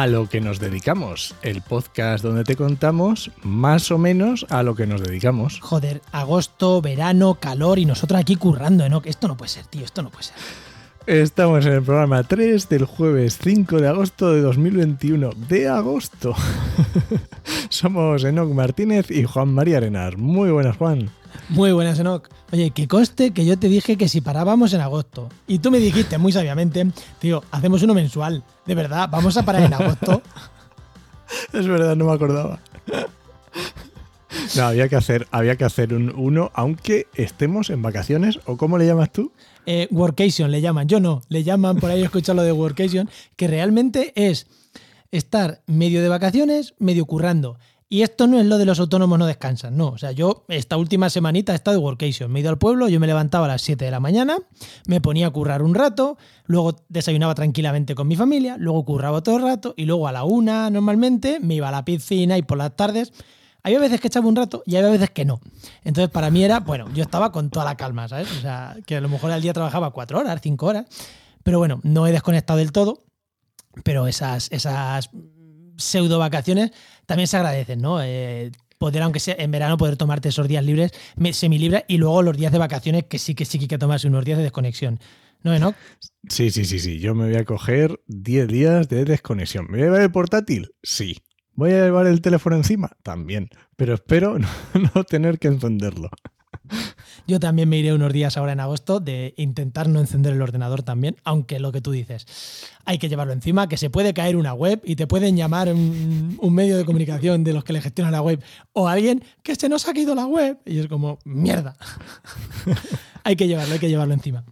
a lo que nos dedicamos, el podcast donde te contamos más o menos a lo que nos dedicamos. Joder, agosto, verano, calor y nosotros aquí currando, ¿no? Esto no puede ser, tío, esto no puede ser. Estamos en el programa 3 del jueves 5 de agosto de 2021. De agosto. Somos Enoc Martínez y Juan María Arenas. Muy buenas, Juan. Muy buenas, Enoch. Oye, que coste que yo te dije que si parábamos en agosto. Y tú me dijiste muy sabiamente, tío, hacemos uno mensual. De verdad, vamos a parar en agosto. es verdad, no me acordaba. No, había que hacer, había que hacer un, uno, aunque estemos en vacaciones, o ¿cómo le llamas tú? Eh, workation le llaman, yo no, le llaman por ahí escuchar lo de workation, que realmente es estar medio de vacaciones, medio currando. Y esto no es lo de los autónomos no descansan, no. O sea, yo esta última semanita he estado de workation. Me he ido al pueblo, yo me levantaba a las 7 de la mañana, me ponía a currar un rato, luego desayunaba tranquilamente con mi familia, luego curraba todo el rato y luego a la una normalmente me iba a la piscina y por las tardes. Había veces que echaba un rato y había veces que no. Entonces para mí era, bueno, yo estaba con toda la calma, ¿sabes? O sea, que a lo mejor al día trabajaba cuatro horas, cinco horas. Pero bueno, no he desconectado del todo. Pero esas, esas pseudo vacaciones también se agradecen, ¿no? Eh, poder, aunque sea en verano, poder tomarte esos días libres, semilibres, y luego los días de vacaciones, que sí que sí que hay que tomarse unos días de desconexión. ¿No, Enoch? Sí, sí, sí, sí. Yo me voy a coger 10 días de desconexión. ¿Me voy a llevar el portátil? Sí. ¿Voy a llevar el teléfono encima? También. Pero espero no tener que encenderlo. Yo también me iré unos días ahora en agosto de intentar no encender el ordenador también, aunque lo que tú dices, hay que llevarlo encima, que se puede caer una web y te pueden llamar un, medio de comunicación de los que le gestionan la web o alguien que se nos ha caído la web y es como, mierda. hay que llevarlo, hay que llevarlo encima.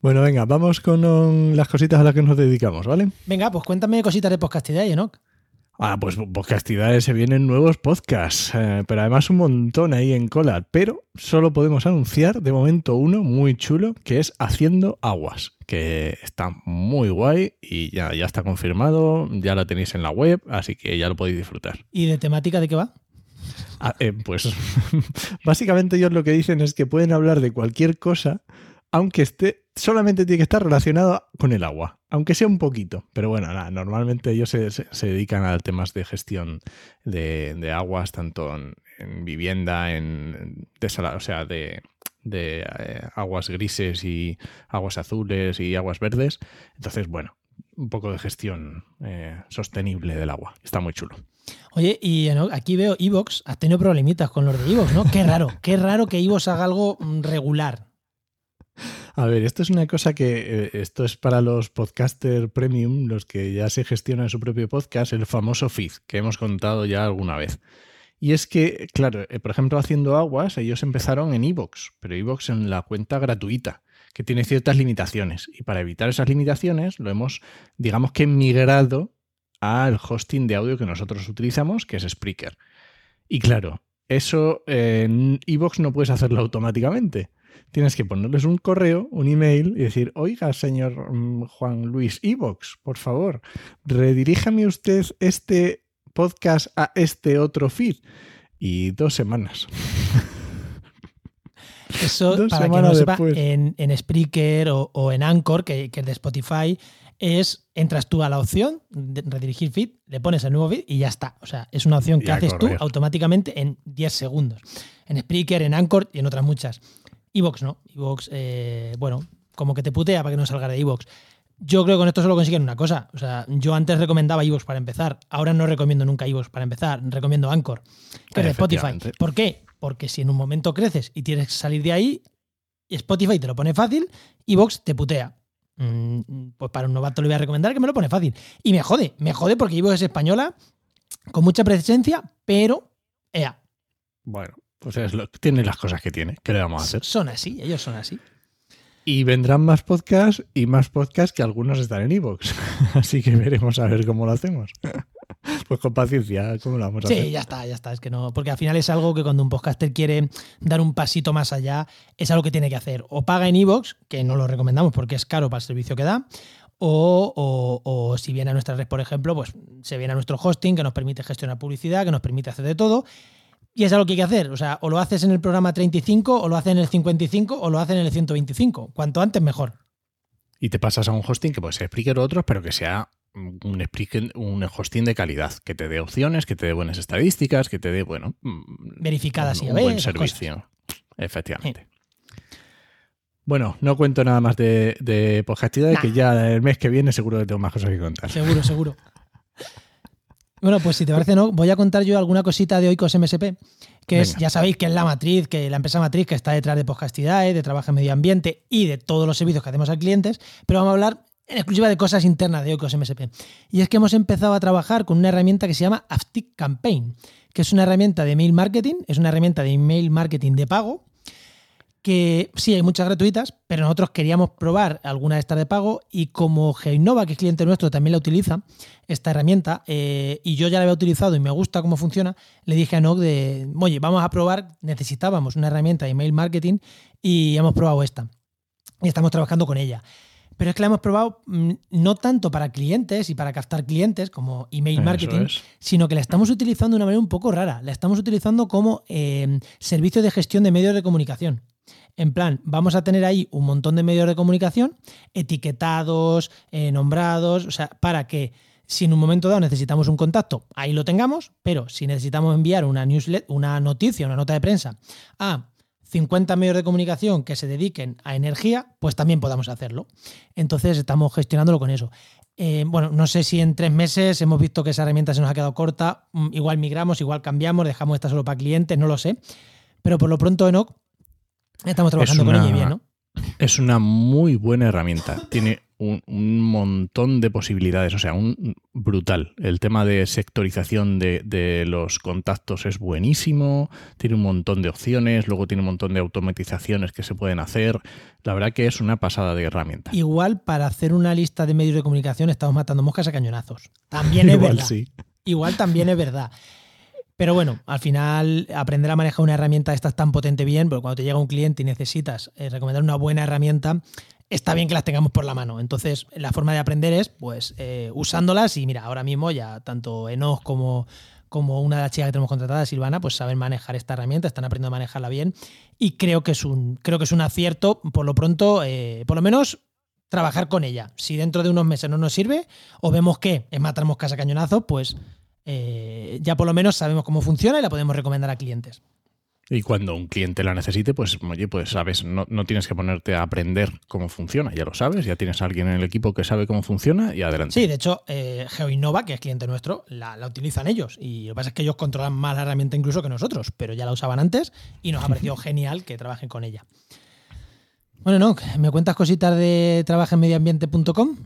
Bueno, venga, vamos con las cositas a las que nos dedicamos, ¿vale? Venga, pues cuéntame cositas de podcastidad, Enoch. Ah, pues podcastidades se vienen nuevos podcasts, eh, pero además un montón ahí en cola. Pero solo podemos anunciar de momento uno muy chulo que es Haciendo Aguas, que está muy guay y ya, ya está confirmado, ya lo tenéis en la web, así que ya lo podéis disfrutar. ¿Y de temática de qué va? Ah, eh, pues básicamente ellos lo que dicen es que pueden hablar de cualquier cosa aunque esté, solamente tiene que estar relacionado con el agua, aunque sea un poquito. Pero bueno, nada, normalmente ellos se, dedican a temas de gestión de, aguas, tanto en, vivienda, en o sea, de, eh, aguas grises y aguas azules y aguas verdes. Entonces, bueno, un poco de gestión eh, sostenible del agua. Está muy chulo. Oye, y aquí veo Evox, has tenido problemitas con los de Evox, ¿no? Qué raro, qué raro que Evox haga algo mm, regular. A ver, esto es una cosa que eh, esto es para los podcaster premium, los que ya se gestionan su propio podcast, el famoso feed que hemos contado ya alguna vez. Y es que, claro, eh, por ejemplo, haciendo aguas, ellos empezaron en Evox, pero Evox en la cuenta gratuita, que tiene ciertas limitaciones. Y para evitar esas limitaciones, lo hemos, digamos que, migrado al hosting de audio que nosotros utilizamos, que es Spreaker. Y claro, eso en Evox no puedes hacerlo automáticamente tienes que ponerles un correo, un email y decir, oiga, señor mm, Juan Luis Evox, por favor, rediríjame usted este podcast a este otro feed. Y dos semanas. Eso, para que no sepa, en, en, Spreaker o, en Anchor, que, que es de Spotify, es entras tú a la opción de redirigir feed, le pones el nuevo feed y ya está. O sea, es una opción que haces tú automáticamente en 10 segundos. En Spreaker, en Anchor y en otras muchas. Evox no. Evox, eh, bueno, como que te putea para que no salga de Evox. Yo creo que con esto solo consiguen una cosa. O sea, yo antes recomendaba Evox para empezar. Ahora no recomiendo nunca Evox para empezar. Recomiendo Anchor, que es de Spotify. ¿Por qué? Porque si en un momento creces y tienes que salir de ahí, Spotify te lo pone fácil, Evox te putea. Mm, pues para un novato le voy a recomendar que me lo pone fácil. Y me jode, me jode porque Evox es española, con mucha presencia, pero ea. Bueno, pues es lo, tiene las cosas que tiene. ¿Qué le vamos a hacer? Son así, ellos son así. Y vendrán más podcasts y más podcasts que algunos están en Evox. Así que veremos a ver cómo lo hacemos. Pues con paciencia, ¿cómo lo vamos a sí, hacer? Sí, ya está, ya está. Es que no, porque al final es algo que cuando un podcaster quiere dar un pasito más allá, es algo que tiene que hacer. O paga en Evox, que no lo recomendamos porque es caro para el servicio que da, o, o, o, si viene a nuestra red, por ejemplo, pues se viene a nuestro hosting que nos permite gestionar publicidad, que nos permite hacer de todo. Y es algo que hay que hacer. O sea, o lo haces en el programa 35, o lo haces en el 55, o lo haces en el 125. Cuanto antes, mejor. Y te pasas a un hosting que puede ser Spreaker o otros, pero que sea un, un hosting de calidad, que te dé opciones, que te dé buenas estadísticas, que te dé, bueno, mm, verificadas y un, un buen servicio. Efectivamente. Bueno, no cuento nada más de, de que ya el mes que viene seguro que tengo más cosas que contar. Seguro, seguro. bueno, pues si te parece, no, voy a contar yo alguna cosita de Oikos MSP, que es, ya sabéis que es la matriz, que la empresa matriz que está detrás de Podcastidae, de trabajo en medio ambiente y de todos los servicios que hacemos a clientes, pero vamos a hablar en exclusiva de cosas internas de Oikos MSP. Y es que hemos empezado a trabajar con una herramienta que se llama Aftic Campaign, que es una herramienta de email marketing, es una herramienta de email marketing de pago, que sí, hay muchas gratuitas, pero nosotros queríamos probar alguna de estas de pago y como Geinova, que es cliente nuestro, también la utiliza, esta herramienta, eh, y yo ya la había utilizado y me gusta cómo funciona, le dije a Noc de, oye, vamos a probar, necesitábamos una herramienta de email marketing y hemos probado esta. Y estamos trabajando con ella. Pero es que la hemos probado mm, no tanto para clientes y para captar clientes como email marketing, sino que la estamos utilizando de una manera un poco rara. La estamos utilizando como eh, servicio de gestión de medios de comunicación. En plan, vamos a tener ahí un montón de medios de comunicación etiquetados, eh, nombrados, o sea, para que si en un momento dado necesitamos un contacto, ahí lo tengamos, pero si necesitamos enviar una newsletter, una noticia, una nota de prensa a 50 medios de comunicación que se dediquen a energía, pues también podamos hacerlo. Entonces estamos gestionándolo con eso. Eh, bueno, no sé si en tres meses hemos visto que esa herramienta se nos ha quedado corta, mm, igual migramos, igual cambiamos, dejamos esta solo para clientes, no lo sé. Pero por lo pronto, Enoch, Estamos trabajando con ella bien, ¿no? Es una muy buena herramienta. Tiene un, montón de posibilidades, o sea, un brutal. El tema de sectorización de, los contactos es buenísimo, tiene un montón de opciones, luego tiene un montón de automatizaciones que se pueden hacer. La verdad que es una pasada de herramienta. Igual para hacer una lista de medios de comunicación estamos matando moscas a cañonazos. También es Igual, verdad. Sí. Igual también es verdad. Pero bueno, al final aprender a manejar una herramienta esta tan potente bien, porque cuando te llega un cliente y necesitas eh, recomendar una buena herramienta, está bien que las tengamos por la mano. Entonces, la forma de aprender es pues eh, usándolas y mira, ahora mismo ya tanto Enos como, como una de las chicas que tenemos contratada, Silvana, pues saben manejar esta herramienta, están aprendiendo a manejarla bien y creo que es un, creo que es un acierto, por lo pronto, eh, por lo menos trabajar con ella. Si dentro de unos meses no nos sirve o vemos que es matar moscas a cañonazos, pues eh, ya por lo menos sabemos cómo funciona y la podemos recomendar a clientes. Y cuando un cliente la necesite, pues oye, pues sabes, no, tienes que ponerte a aprender cómo funciona, ya lo sabes, ya tienes a alguien en el equipo que sabe cómo funciona y adelante. Sí, de hecho, eh, GeoInnova, que es cliente nuestro, la, utilizan ellos. Y lo que pasa es que ellos controlan más la herramienta incluso que nosotros, pero ya la usaban antes y nos ha parecido genial que trabajen con ella. Bueno, no, ¿me cuentas cositas de trabajenmedioambiente.com?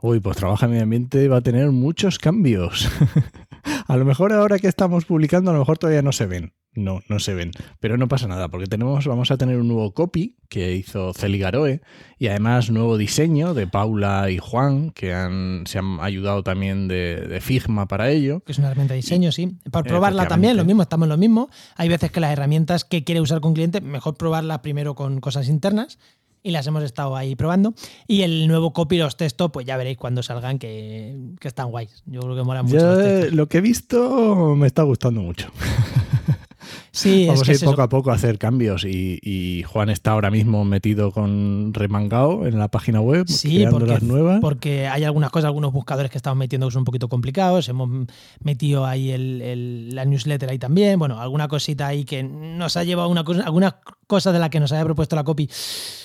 Uy, pues Trabaja en Medio Ambiente va a tener muchos cambios. a lo mejor ahora que estamos publicando, a lo mejor todavía no se ven. No, no se ven. Pero no pasa nada, porque tenemos, vamos a tener un nuevo copy que hizo Celi Garoe y además nuevo diseño de Paula y Juan, que han, se han ayudado también de, Figma para ello. Que es una herramienta de diseño, sí. Para probarla también, lo mismo, estamos en lo mismo. Hay veces que las herramientas que quiere usar con cliente, mejor probarlas primero con cosas internas y las hemos estado ahí probando. Y el nuevo copy, los textos, pues ya veréis cuando salgan que, están guays. Yo creo que mola mucho. lo que he visto me está gustando mucho. Sí, Vamos a ir poco a poco a hacer cambios y, Juan está ahora mismo metido con remangao en la página web, sí, porque, las nuevas. Porque hay algunas cosas, algunos buscadores que estamos metiendo que son un poquito complicados. Hemos metido ahí el, la newsletter ahí también. Bueno, alguna cosita ahí que nos ha llevado una cosa, algunas cosas de las que nos haya propuesto la copy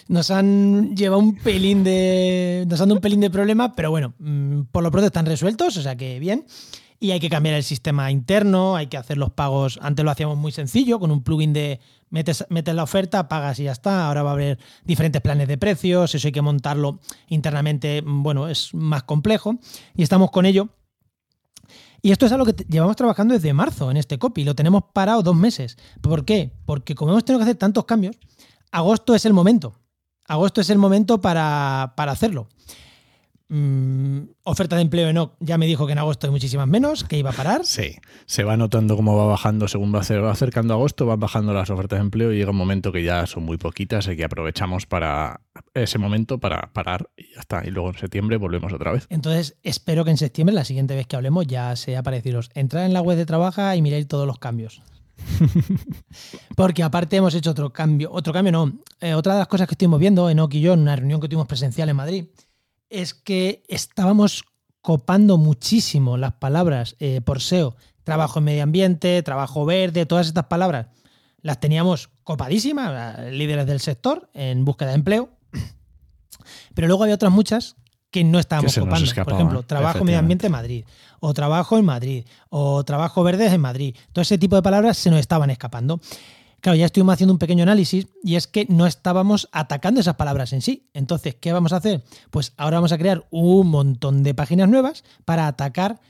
nos han llevado un pelín de. nos han dado un pelín de problema, pero bueno, mm, por lo pronto están resueltos, o sea que bien y hay que cambiar el sistema interno, hay que hacer los pagos. Antes lo hacíamos muy sencillo, con un plugin de metes, metes la oferta, pagas y ya está. Ahora va a haber diferentes planes de precios, eso hay que montarlo internamente, bueno, es más complejo y estamos con ello. Y esto es algo que llevamos trabajando desde marzo en este copy, lo tenemos parado dos meses. ¿Por qué? Porque como hemos tenido que hacer tantos cambios, agosto es el momento. Agosto es el momento para, para hacerlo. Mm, oferta de empleo en ya me dijo que en agosto hay muchísimas menos, que iba a parar. Sí, se va notando cómo va bajando según va acercando agosto, van bajando las ofertas de empleo y llega un momento que ya son muy poquitas y que aprovechamos para ese momento para parar y ya está. Y luego en septiembre volvemos otra vez. Entonces espero que en septiembre, la siguiente vez que hablemos, ya sea parecidos. Entrar en la web de Trabaja y mirar todos los cambios. Porque aparte hemos hecho otro cambio, otro cambio no, eh, otra de las cosas que estuvimos viendo en y yo en una reunión que tuvimos presencial en Madrid es que estábamos copando muchísimo las palabras eh, por SEO, trabajo en medio ambiente, trabajo verde, todas estas palabras las teníamos copadísimas, líderes del sector en búsqueda de empleo. Pero luego había otras muchas que no estábamos copando. Por ejemplo, trabajo en medio ambiente en Madrid, o trabajo en Madrid, o trabajo verdes en Madrid. Todo ese tipo de palabras se nos estaban escapando. Claro, ya estuvimos haciendo un pequeño análisis y es que no estábamos atacando esas palabras en sí. Entonces, ¿qué vamos a hacer? Pues ahora vamos a crear un montón de páginas nuevas para atacar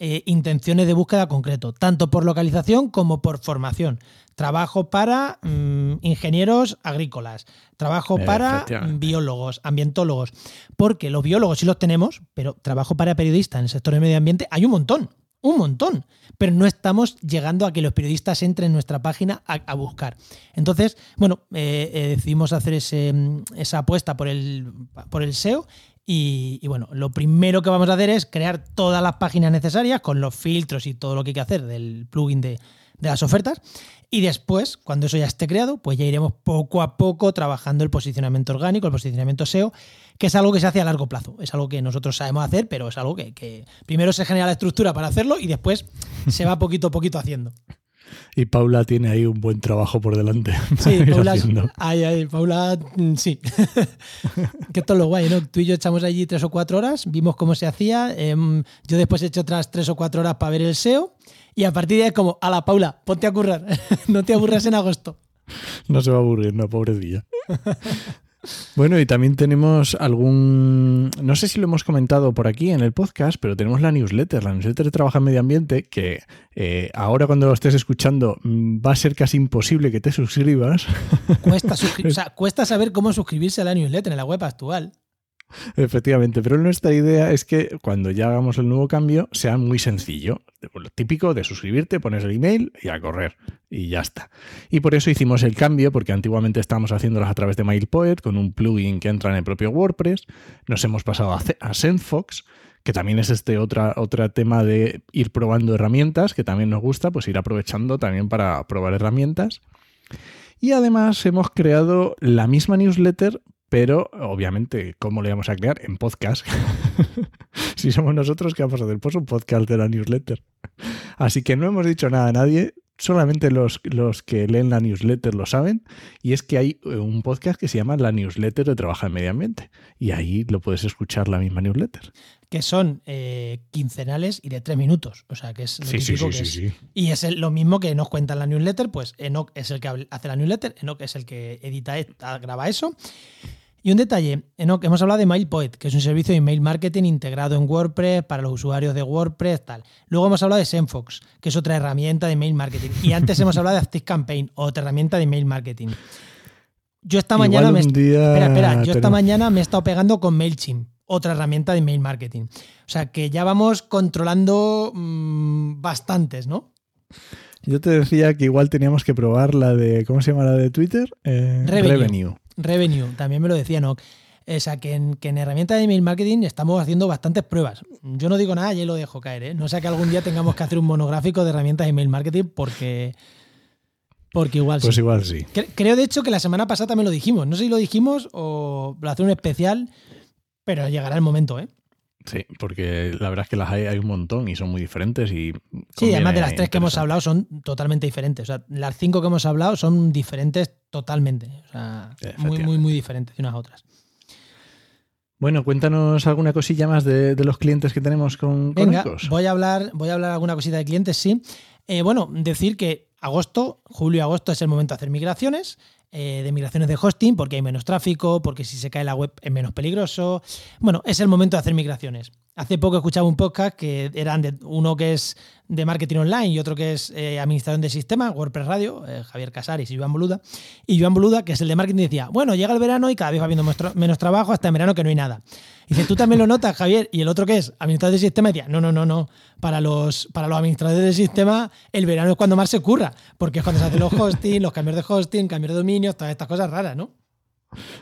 eh, intenciones de búsqueda concreto, tanto por localización como por formación. Trabajo para mm, ingenieros agrícolas, trabajo para biólogos, ambientólogos, porque los biólogos sí los tenemos, pero trabajo para periodistas en el sector de medio ambiente hay un montón un montón, pero no estamos llegando a que los periodistas entren en nuestra página a, buscar. Entonces, bueno, eh, eh, decidimos hacer esa apuesta por el, por el SEO y, bueno, lo primero que vamos a hacer es crear todas las páginas necesarias con los filtros y todo lo que hay que hacer del plugin de, de las ofertas. Y después, cuando eso ya esté creado, pues ya iremos poco a poco trabajando el posicionamiento orgánico, el posicionamiento SEO, que es algo que se hace a largo plazo. Es algo que nosotros sabemos hacer, pero es algo que, primero se genera la estructura para hacerlo y después se va poquito a poquito haciendo. Y Paula tiene ahí un buen trabajo por delante. Sí, Paula, ay, Paula, mm, sí. que esto es lo guay, ¿no? Tú y yo echamos allí tres o cuatro horas, vimos cómo se hacía. Em, yo después he hecho otras tres o cuatro horas para ver el SEO. Y a partir de ahí es como, a la Paula, ponte a currar. no te aburras en agosto. No se va a aburrir, no, pobrecilla. Bueno, y también tenemos algún, no sé si lo hemos comentado por aquí en el podcast, pero tenemos la newsletter, la newsletter de Trabaja en Medio Ambiente, que eh, ahora cuando lo estés escuchando mm, va a ser casi imposible que te suscribas. Cuesta, o sea, cuesta saber cómo suscribirse a la newsletter en la web actual. Efectivamente, pero nuestra idea es que cuando ya hagamos el nuevo cambio sea muy sencillo. Lo típico de suscribirte, pones el email y a correr. Y ya está. Y por eso hicimos el cambio, porque antiguamente estábamos haciéndolas a través de MailPoet con un plugin que entra en el propio WordPress. Nos hemos pasado a SendFox, que también es este otro tema de ir probando herramientas, que también nos gusta, pues ir aprovechando también para probar herramientas. Y además hemos creado la misma newsletter, pero obviamente, ¿cómo le vamos a crear? En podcast. si somos nosotros, ¿qué vamos a hacer? Pues un podcast de la newsletter. Así que no hemos dicho nada a nadie, solamente los, los, que leen la newsletter lo saben, y es que hay un podcast que se llama La Newsletter de Trabaja en Medio Ambiente, y ahí lo puedes escuchar la misma newsletter. Que son eh, quincenales y de tres minutos, o sea que es lo sí, sí, sí, sí, Y es lo mismo que nos cuenta la newsletter, pues Enoch es el que hace la newsletter, Enoch es el que edita, graba eso. Y un detalle, que hemos hablado de MailPoet, que es un servicio de email marketing integrado en WordPress para los usuarios de WordPress, tal. Luego hemos hablado de Senfox, que es otra herramienta de email marketing. Y antes hemos hablado de ActiveCampaign, otra herramienta de email marketing. Yo esta mañana me espera, espera, yo esta mañana me he estado pegando con Mailchimp, otra herramienta de email marketing. O sea que ya vamos controlando mm, bastantes, ¿no? Yo te decía que igual teníamos que probar la de, ¿cómo se llama la de Twitter? Eh, Revenue. Revenue, también me lo decía Nock. O sea, que en, que en herramientas de email marketing estamos haciendo bastantes pruebas. Yo no digo nada y lo dejo caer. ¿eh? No sea que algún día tengamos que hacer un monográfico de herramientas de email marketing porque, porque igual pues igual sí. Creo, de hecho, que la semana pasada también lo dijimos. No sé si lo dijimos o lo hace un especial, pero llegará el momento, ¿eh? Sí, porque la verdad es que las hay, hay un montón y son muy diferentes y... Sí, además de las tres que hemos hablado son totalmente diferentes. O sea, las cinco que hemos hablado son diferentes totalmente. O sea, muy, muy, muy diferentes de unas a otras. Bueno, cuéntanos alguna cosilla más de, los clientes que tenemos con, Venga, voy a hablar, voy a hablar alguna cosita de clientes, sí. Eh, bueno, decir que agosto, julio y agosto es el momento de hacer migraciones. Eh, de migraciones de hosting porque hay menos tráfico, porque si se cae la web es menos peligroso. Bueno, es el momento de hacer migraciones. Hace poco escuchaba un podcast que eran de uno que es de marketing online y otro que es eh, administración de sistemas, WordPress Radio, eh, Javier Casares y Joan Boluda. Y Joan Boluda, que es el de marketing, decía, bueno, llega el verano y cada vez va habiendo menos trabajo hasta en verano que no hay nada. Y dice, tú también lo notas, Javier. Y el otro que es administrador de sistemas decía, no, no, no, no. Para los, para los administradores de sistema, el verano es cuando más se curra, porque es cuando se hacen los hosting, los cambios de hosting, cambios de dominios, todas estas cosas raras, ¿no?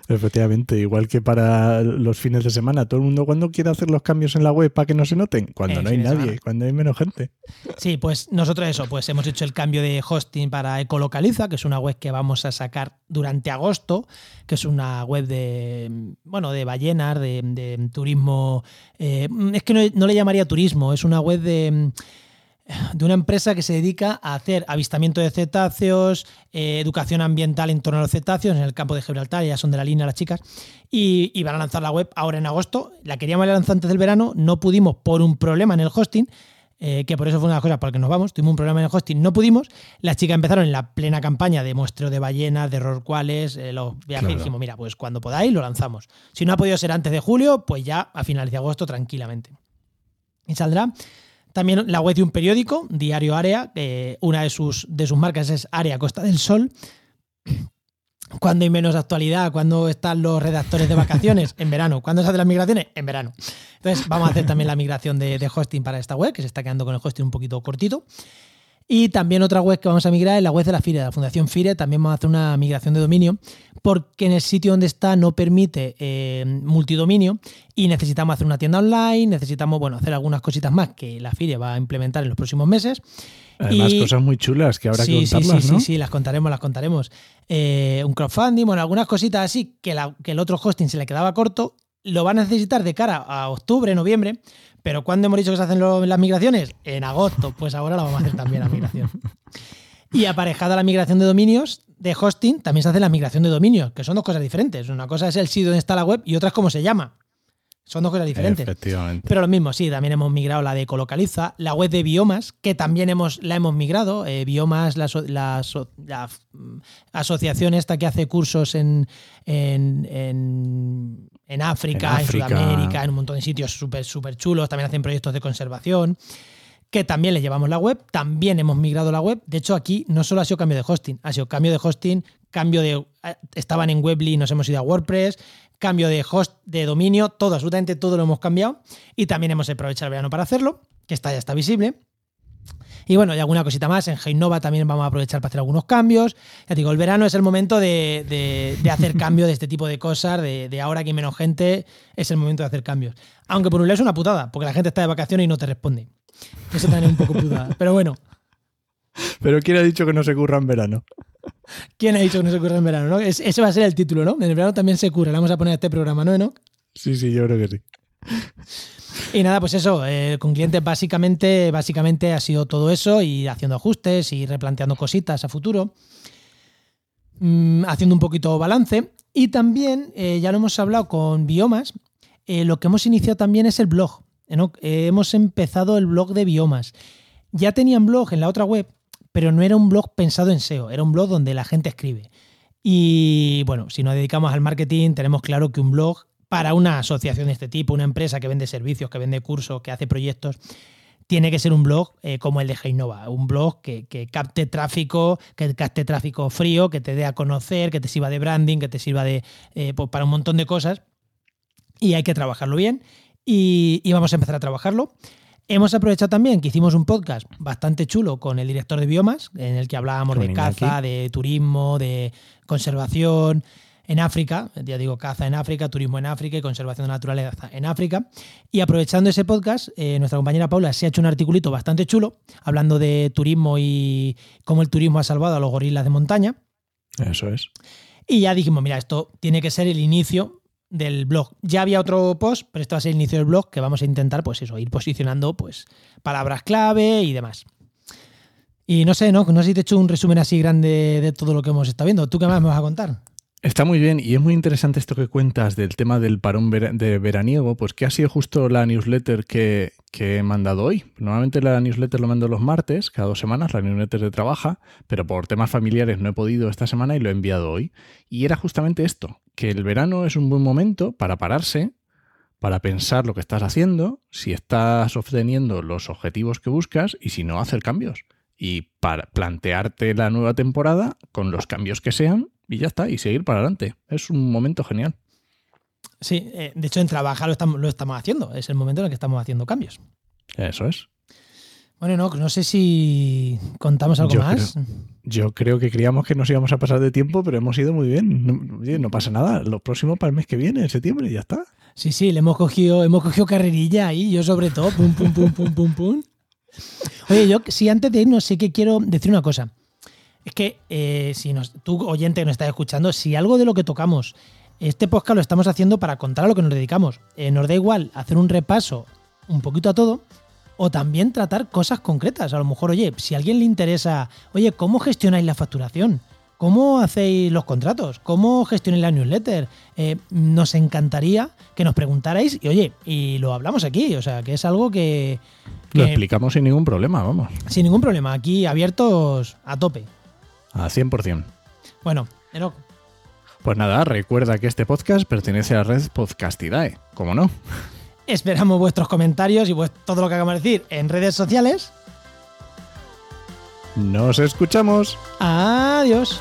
Efectivamente, igual que para los fines de semana, todo el mundo cuando quiere hacer los cambios en la web para que no se noten, cuando El no hay nadie, cuando hay menos gente. Sí, pues nosotros eso, pues hemos hecho el cambio de hosting para Ecolocaliza, que es una web que vamos a sacar durante agosto, que es una web de, bueno, de ballenas, de, de turismo. eh, es que no, no le llamaría turismo, es una web de, de una empresa que se dedica a hacer avistamiento de cetáceos, eh, educación ambiental en torno a los cetáceos en el campo de Gibraltar, ya son de la línea las chicas, y, y van a lanzar la web ahora en agosto. La queríamos lanzar antes del verano, no pudimos por un problema en el hosting, eh, que por eso fue una de las cosas por las que nos vamos. Tuvimos un problema en el hosting, no pudimos. Las chicas empezaron en la plena campaña de muestreo de ballenas, de rorcuales, eh, los viajes. Claro. Dijimos, mira, pues cuando podáis lo lanzamos. Si no ha podido ser antes de julio, pues ya a finales de agosto tranquilamente. Y saldrá también la web de un periódico, Diario Área, que una de sus, de sus marcas es Área Costa del Sol. Cuando hay menos actualidad, cuando están los redactores de vacaciones, en verano. ¿Cuándo se hacen las migraciones? En verano. Entonces, vamos a hacer también la migración de, de hosting para esta web, que se está quedando con el hosting un poquito cortito. Y también otra web que vamos a migrar es la web de la FIRE, de la Fundación FIRE. También vamos a hacer una migración de dominio, porque en el sitio donde está no permite eh, multidominio y necesitamos hacer una tienda online, necesitamos bueno, hacer algunas cositas más que la FIRE va a implementar en los próximos meses. Además, Y- cosas muy chulas que habrá sí, que sí, contarlas, sí, ¿no? sí, sí, las contaremos, las contaremos. Eh, un crowdfunding, bueno, algunas cositas así que, la- que el otro hosting se le quedaba corto, lo van a necesitar de cara a octubre, noviembre, pero ¿cuándo hemos dicho que se hacen las migraciones? En agosto, pues ahora la vamos a hacer también la migración. Y aparejada la migración de dominios, de hosting, también se hace la migración de dominios, que son dos cosas diferentes. Una cosa es el sitio donde está la web y otra es cómo se llama. Son dos cosas diferentes. Efectivamente. Pero lo mismo, sí, también hemos migrado la de Ecolocaliza, la web de Biomas, que también hemos, la hemos migrado. Eh, Biomas, la, la la, mm, asociación esta que hace cursos en, en, en- en África, en, En África. Sudamérica, en un montón de sitios súper súper chulos. También hacen proyectos de conservación, que también le llevamos la web. También hemos migrado la web. De hecho, aquí no solo ha sido cambio de hosting, ha sido cambio de hosting, cambio de... eh, Estaban en Webly y nos hemos ido a WordPress, cambio de host, de dominio, todo, absolutamente todo lo hemos cambiado. Y también hemos aprovechado el verano para hacerlo, que está, ya está visible. Y bueno, y alguna cosita más. En Heinova también vamos a aprovechar para hacer algunos cambios. Ya digo, el verano es el momento de, de- de hacer cambios de este tipo de cosas. De, de ahora que hay menos gente, es el momento de hacer cambios. Aunque por un lado es una putada, porque la gente está de vacaciones y no te responde. Eso también es un poco putada. Pero bueno, Pero ¿quién ha dicho que no se curra en verano? ¿Quién ha dicho que no se curra en verano? no? Es- ese va a ser el título, ¿no? En el verano también se curra. Le vamos a poner a este programa, ¿no, Enoch? Sí, sí, yo creo que sí. Y nada, pues eso, eh, con clientes básicamente, básicamente ha sido todo eso, y haciendo ajustes y replanteando cositas a futuro, Mm, haciendo un poquito balance. Y también, eh, ya lo hemos hablado con Biomas, eh, lo que hemos iniciado también es el blog. hemos empezado el blog de Biomas. Ya tenían blog en la otra web, pero no era un blog pensado en SEO, era un blog donde la gente escribe. Y bueno, si nos dedicamos al marketing, tenemos claro que un blog para una asociación de este tipo, una empresa que vende servicios, que vende cursos, que hace proyectos, tiene que ser un blog eh, como el de Heinova, un blog que, que capte tráfico, que capte tráfico frío, que te dé a conocer, que te sirva de branding, que te sirva de eh, pues, para un montón de cosas. Y hay que trabajarlo bien. Y, y vamos a empezar a trabajarlo. Hemos aprovechado también que hicimos un podcast bastante chulo con el director de Biomas, en el que hablábamos de caza, de turismo, de conservación en África, ya digo, caza en África, turismo en África y conservación de naturaleza en África. Y aprovechando ese podcast, eh, nuestra compañera Paula se ha hecho un articulito bastante chulo hablando de turismo y cómo el turismo ha salvado a los gorilas de montaña. Eso es. Y ya dijimos, mira, esto tiene que ser el inicio del blog. Ya había otro post, pero esto va a ser el inicio del blog que vamos a intentar, pues eso, ir posicionando pues palabras clave y demás. Y no sé, ¿no? No sé si te he hecho un resumen así grande de todo lo que hemos estado viendo. ¿Tú qué más me vas a contar? Está muy bien y es muy interesante esto que cuentas del tema del parón de veraniego, pues que ha sido justo la newsletter que, que he mandado hoy. Normalmente la newsletter lo mando los martes, cada dos semanas, la newsletter de trabaja, pero por temas familiares no he podido esta semana y lo he enviado hoy. Y era justamente esto, que el verano es un buen momento para pararse, para pensar lo que estás haciendo, si estás obteniendo los objetivos que buscas y si no, hacer cambios. Y para plantearte la nueva temporada con los cambios que sean y ya está, y seguir para adelante. Es un momento genial. Sí, eh, de hecho en Trabaja lo estamos, lo estamos haciendo. Es el momento en el que estamos haciendo cambios. Eso es. Bueno, no, no sé si contamos algo Yo más. Yo creo que creíamos que nos íbamos a pasar de tiempo, pero hemos ido muy bien. No, oye, no pasa nada. Lo próximo para el mes que viene, en septiembre, y ya está. Sí, sí, le hemos cogido, hemos cogido carrerilla ahí, yo sobre todo, pum, pum, pum, pum, pum, pum. Oye, yo sí, antes de irnos, sí que quiero decir una cosa. Es que eh, si nos, tú, oyente que nos estás escuchando, si algo de lo que tocamos, este podcast lo estamos haciendo para contar a lo que nos dedicamos. Eh, nos da igual hacer un repaso un poquito a todo, o también tratar cosas concretas. A lo mejor, oye, si a alguien le interesa, oye, ¿cómo gestionáis la facturación? ¿Cómo hacéis los contratos? ¿Cómo gestionáis la newsletter? Eh, nos encantaría que nos preguntarais y, oye, y lo hablamos aquí. O sea, que es algo que, Lo explicamos sin ningún problema, vamos. sin ningún problema, aquí abiertos a tope. A 100%. Bueno, Enoch, Pues nada, recuerda que este podcast pertenece a la red Podcastidae. ¿Cómo no? esperamos vuestros comentarios y todo lo que acabamos de decir en redes sociales. Nos escuchamos. Adiós.